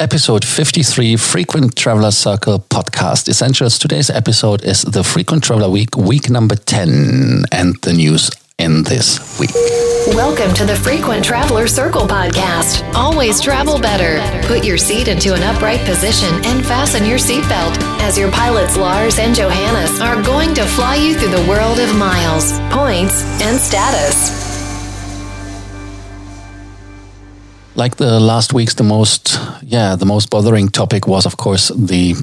episode 53 Frequent Traveler Circle podcast essentials. Today's episode is the Frequent Traveler Week, week number 10, and the news in this week. Welcome to the Frequent Traveler Circle podcast. Always travel better. Put your seat into an upright position and fasten your seatbelt as your pilots Lars and Johannes are going to fly you through the world of miles, points, and status. Like the last weeks, the most, yeah, the most bothering topic was, of course, the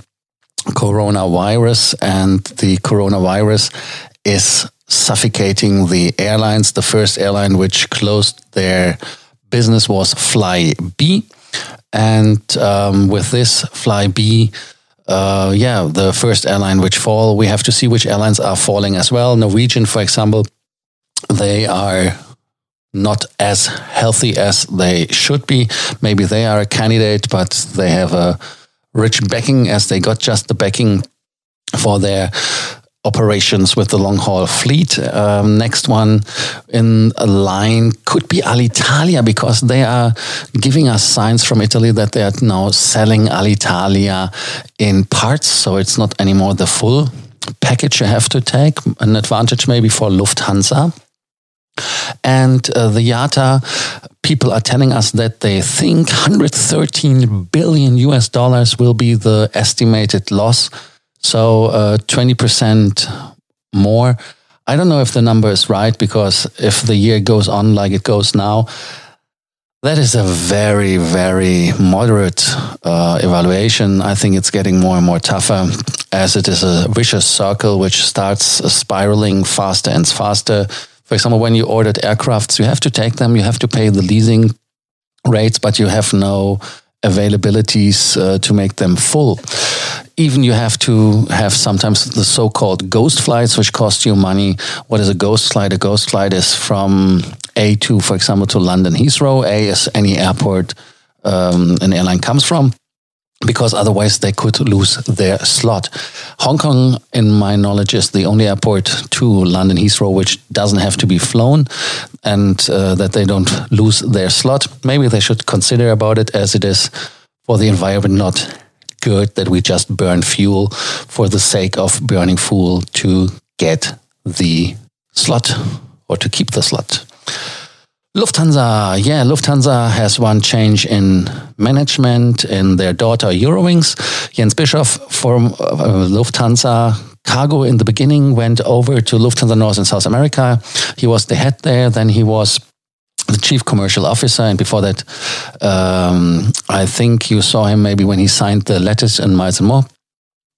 coronavirus. And the coronavirus is suffocating the airlines. The first airline which closed their business was Flybe. And um, with this, Flybe, uh, yeah, the first airline which fall, we have to see which airlines are falling as well. Norwegian, for example, they are not as healthy as they should be. Maybe they are a candidate, but they have a rich backing as they got just the backing for their operations with the long haul fleet. Um, next one in line could be Alitalia because they are giving us signs from Italy that they are now selling Alitalia in parts. So it's not anymore the full package you have to take. An advantage maybe for Lufthansa. And uh, the IATA people are telling us that they think 113 billion US dollars will be the estimated loss. So uh, 20% more. I don't know if the number is right because if the year goes on like it goes now, that is a very, very moderate uh, evaluation. I think it's getting more and more tougher as it is a vicious circle which starts spiraling faster and faster for example, when you ordered aircrafts, you have to take them, you have to pay the leasing rates, but you have no availabilities uh, to make them full. Even you have to have sometimes the so-called ghost flights, which cost you money. What is a ghost flight? A ghost flight is from A to, for example, to London Heathrow. A is any airport um, an airline comes from because otherwise they could lose their slot. Hong Kong, in my knowledge, is the only airport to London Heathrow which doesn't have to be flown and uh, that they don't lose their slot. Maybe they should consider about it as it is for the environment not good that we just burn fuel for the sake of burning fuel to get the slot or to keep the slot. Lufthansa, yeah, Lufthansa has one change in management in their daughter Eurowings. Jens Bischof from uh, Lufthansa Cargo in the beginning went over to Lufthansa North and South America. He was the head there, then he was the chief commercial officer, and before that, um, I think you saw him maybe when he signed the letters in Miles and More.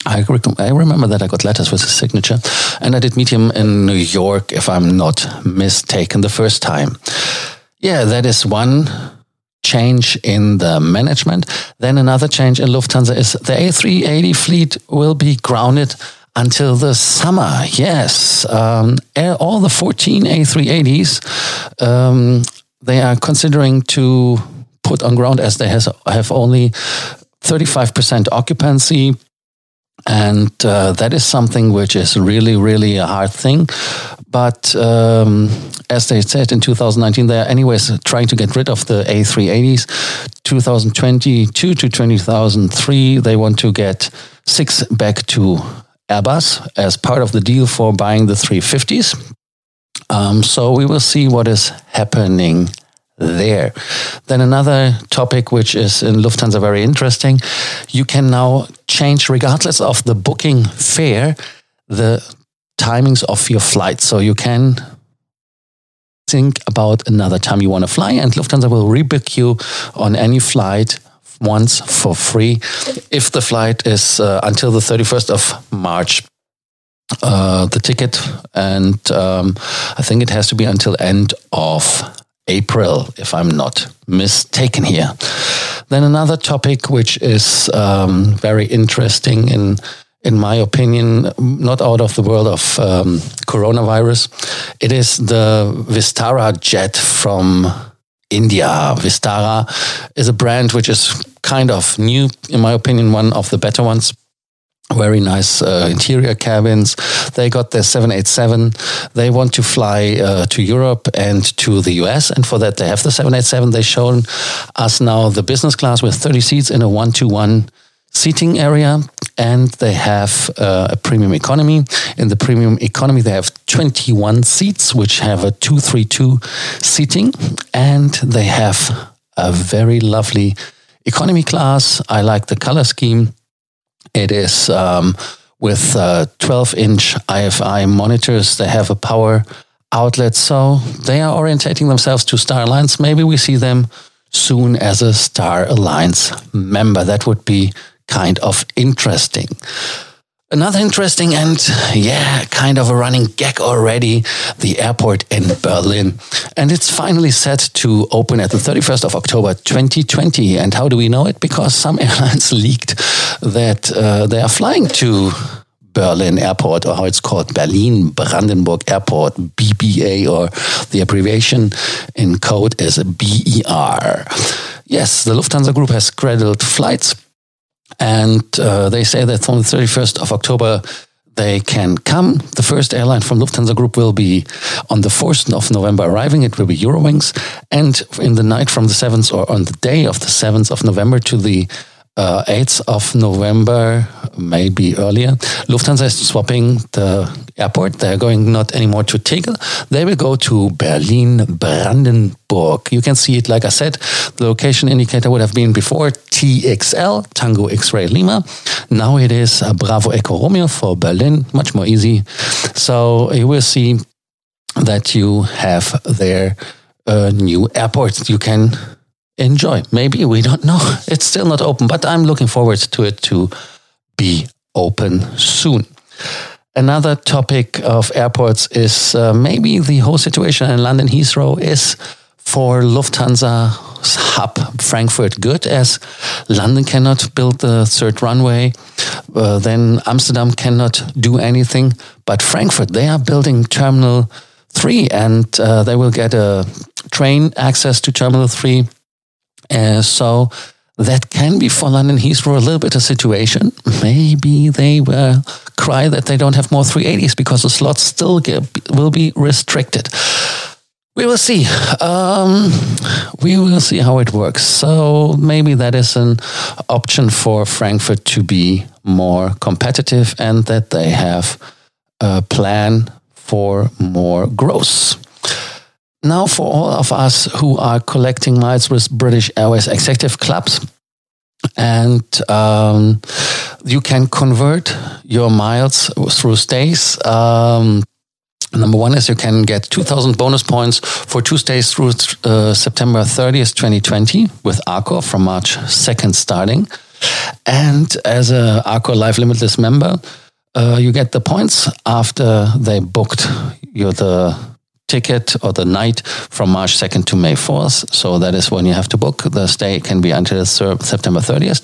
I, rec- I remember that I got letters with his signature, and I did meet him in New York, if I'm not mistaken, the first time. Yeah, that is one change in the management. Then another change in Lufthansa is the A380 fleet will be grounded until the summer. Yes, um, all the 14 A380s um, they are considering to put on ground as they has, have only 35% occupancy and uh, that is something which is really, really a hard thing. But um, as they said in 2019, they are anyways trying to get rid of the A380s. 2022 to 2003, they want to get six back to Airbus as part of the deal for buying the 350s. Um, so we will see what is happening there. Then another topic which is in Lufthansa very interesting, you can now change regardless of the booking fare the timings of your flight. So you can think about another time you want to fly and Lufthansa will rebook you on any flight once for free if the flight is uh, until the 31st of March. Uh, the ticket and um, I think it has to be until end of April, if I'm not mistaken here. Then another topic which is um, very interesting in in my opinion, not out of the world of um, coronavirus. It is the Vistara jet from India. Vistara is a brand which is kind of new, in my opinion, one of the better ones. Very nice uh, interior cabins. They got their 787. They want to fly uh, to Europe and to the US. And for that, they have the 787. They've shown us now the business class with 30 seats in a one to one seating area. And they have uh, a premium economy. In the premium economy, they have 21 seats, which have a 232 seating. And they have a very lovely economy class. I like the color scheme it is um, with uh, 12 inch IFI monitors. They have a power outlet. So they are orientating themselves to Star Alliance. Maybe we see them soon as a Star Alliance member. That would be kind of interesting. Another interesting and, yeah, kind of a running gag already the airport in Berlin. And it's finally set to open at the 31st of October 2020. And how do we know it? Because some airlines leaked that uh, they are flying to Berlin Airport, or how it's called Berlin Brandenburg Airport, BBA, or the abbreviation in code is BER. Yes, the Lufthansa Group has scheduled flights and uh, they say that from the 31st of October, they can come. The first airline from Lufthansa Group will be on the 4th of November arriving. It will be Eurowings. And in the night from the 7th or on the day of the 7th of November to the uh, 8th of November, maybe earlier, Lufthansa is swapping the airport. They're going not anymore to Tegel. They will go to Berlin Brandenburg. You can see it, like I said, the location indicator would have been before TXL, Tango X-Ray Lima. Now it is Bravo Echo Romeo for Berlin, much more easy. So you will see that you have there a new airport you can enjoy. Maybe we don't know. It's still not open, but I'm looking forward to it to be open soon. Another topic of airports is uh, maybe the whole situation in London Heathrow is for Lufthansa hub Frankfurt good as London cannot build the third runway. Uh, then Amsterdam cannot do anything. But Frankfurt, they are building Terminal 3 and uh, they will get a train access to Terminal 3 uh, so that can be for London Heathrow a little bit a situation. Maybe they will cry that they don't have more 380s because the slots still get, will be restricted. We will see. Um, we will see how it works. So maybe that is an option for Frankfurt to be more competitive and that they have a plan for more growth. Now, for all of us who are collecting miles with British Airways executive clubs, and um, you can convert your miles through stays. Um, number one is you can get 2,000 bonus points for two stays through uh, September 30th, 2020, with Accor from March 2nd starting. And as a Accor Live Limitless member, uh, you get the points after they booked you the ticket or the night from March 2nd to May 4th. So that is when you have to book. The stay can be until September 30th.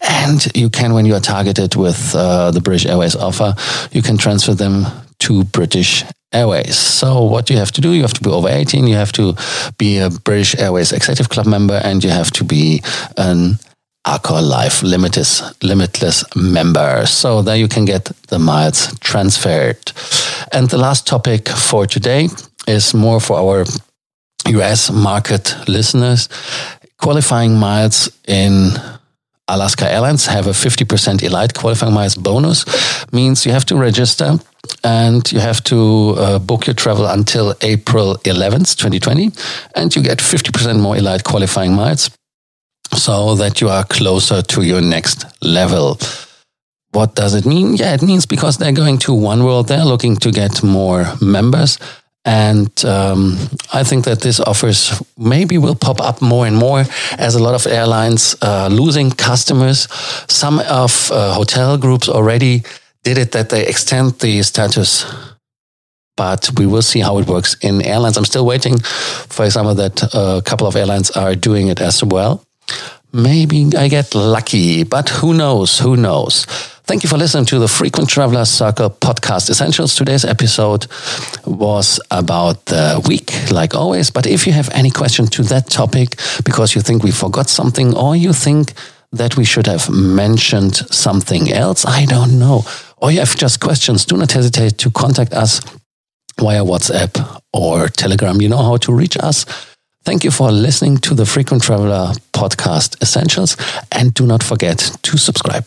And you can, when you are targeted with uh, the British Airways offer, you can transfer them to British Airways. So what you have to do, you have to be over 18, you have to be a British Airways Executive Club member, and you have to be an Accor Live Limitless, Limitless member. So there you can get the miles transferred. And the last topic for today is more for our US market listeners. Qualifying miles in Alaska Airlines have a 50% Elite qualifying miles bonus, means you have to register and you have to uh, book your travel until April 11th, 2020, and you get 50% more Elite qualifying miles so that you are closer to your next level. What does it mean? Yeah, it means because they're going to Oneworld, they're looking to get more members. And um, I think that this offers maybe will pop up more and more as a lot of airlines uh, losing customers. Some of uh, hotel groups already did it that they extend the status, but we will see how it works in airlines. I'm still waiting, for example, that a couple of airlines are doing it as well. Maybe I get lucky, but who knows? Who knows? Thank you for listening to the Frequent Traveler Circle podcast essentials. Today's episode was about the week, like always. But if you have any question to that topic because you think we forgot something or you think that we should have mentioned something else? I don't know. Or you have just questions, do not hesitate to contact us via WhatsApp or Telegram. You know how to reach us. Thank you for listening to the Frequent Traveler Podcast Essentials and do not forget to subscribe.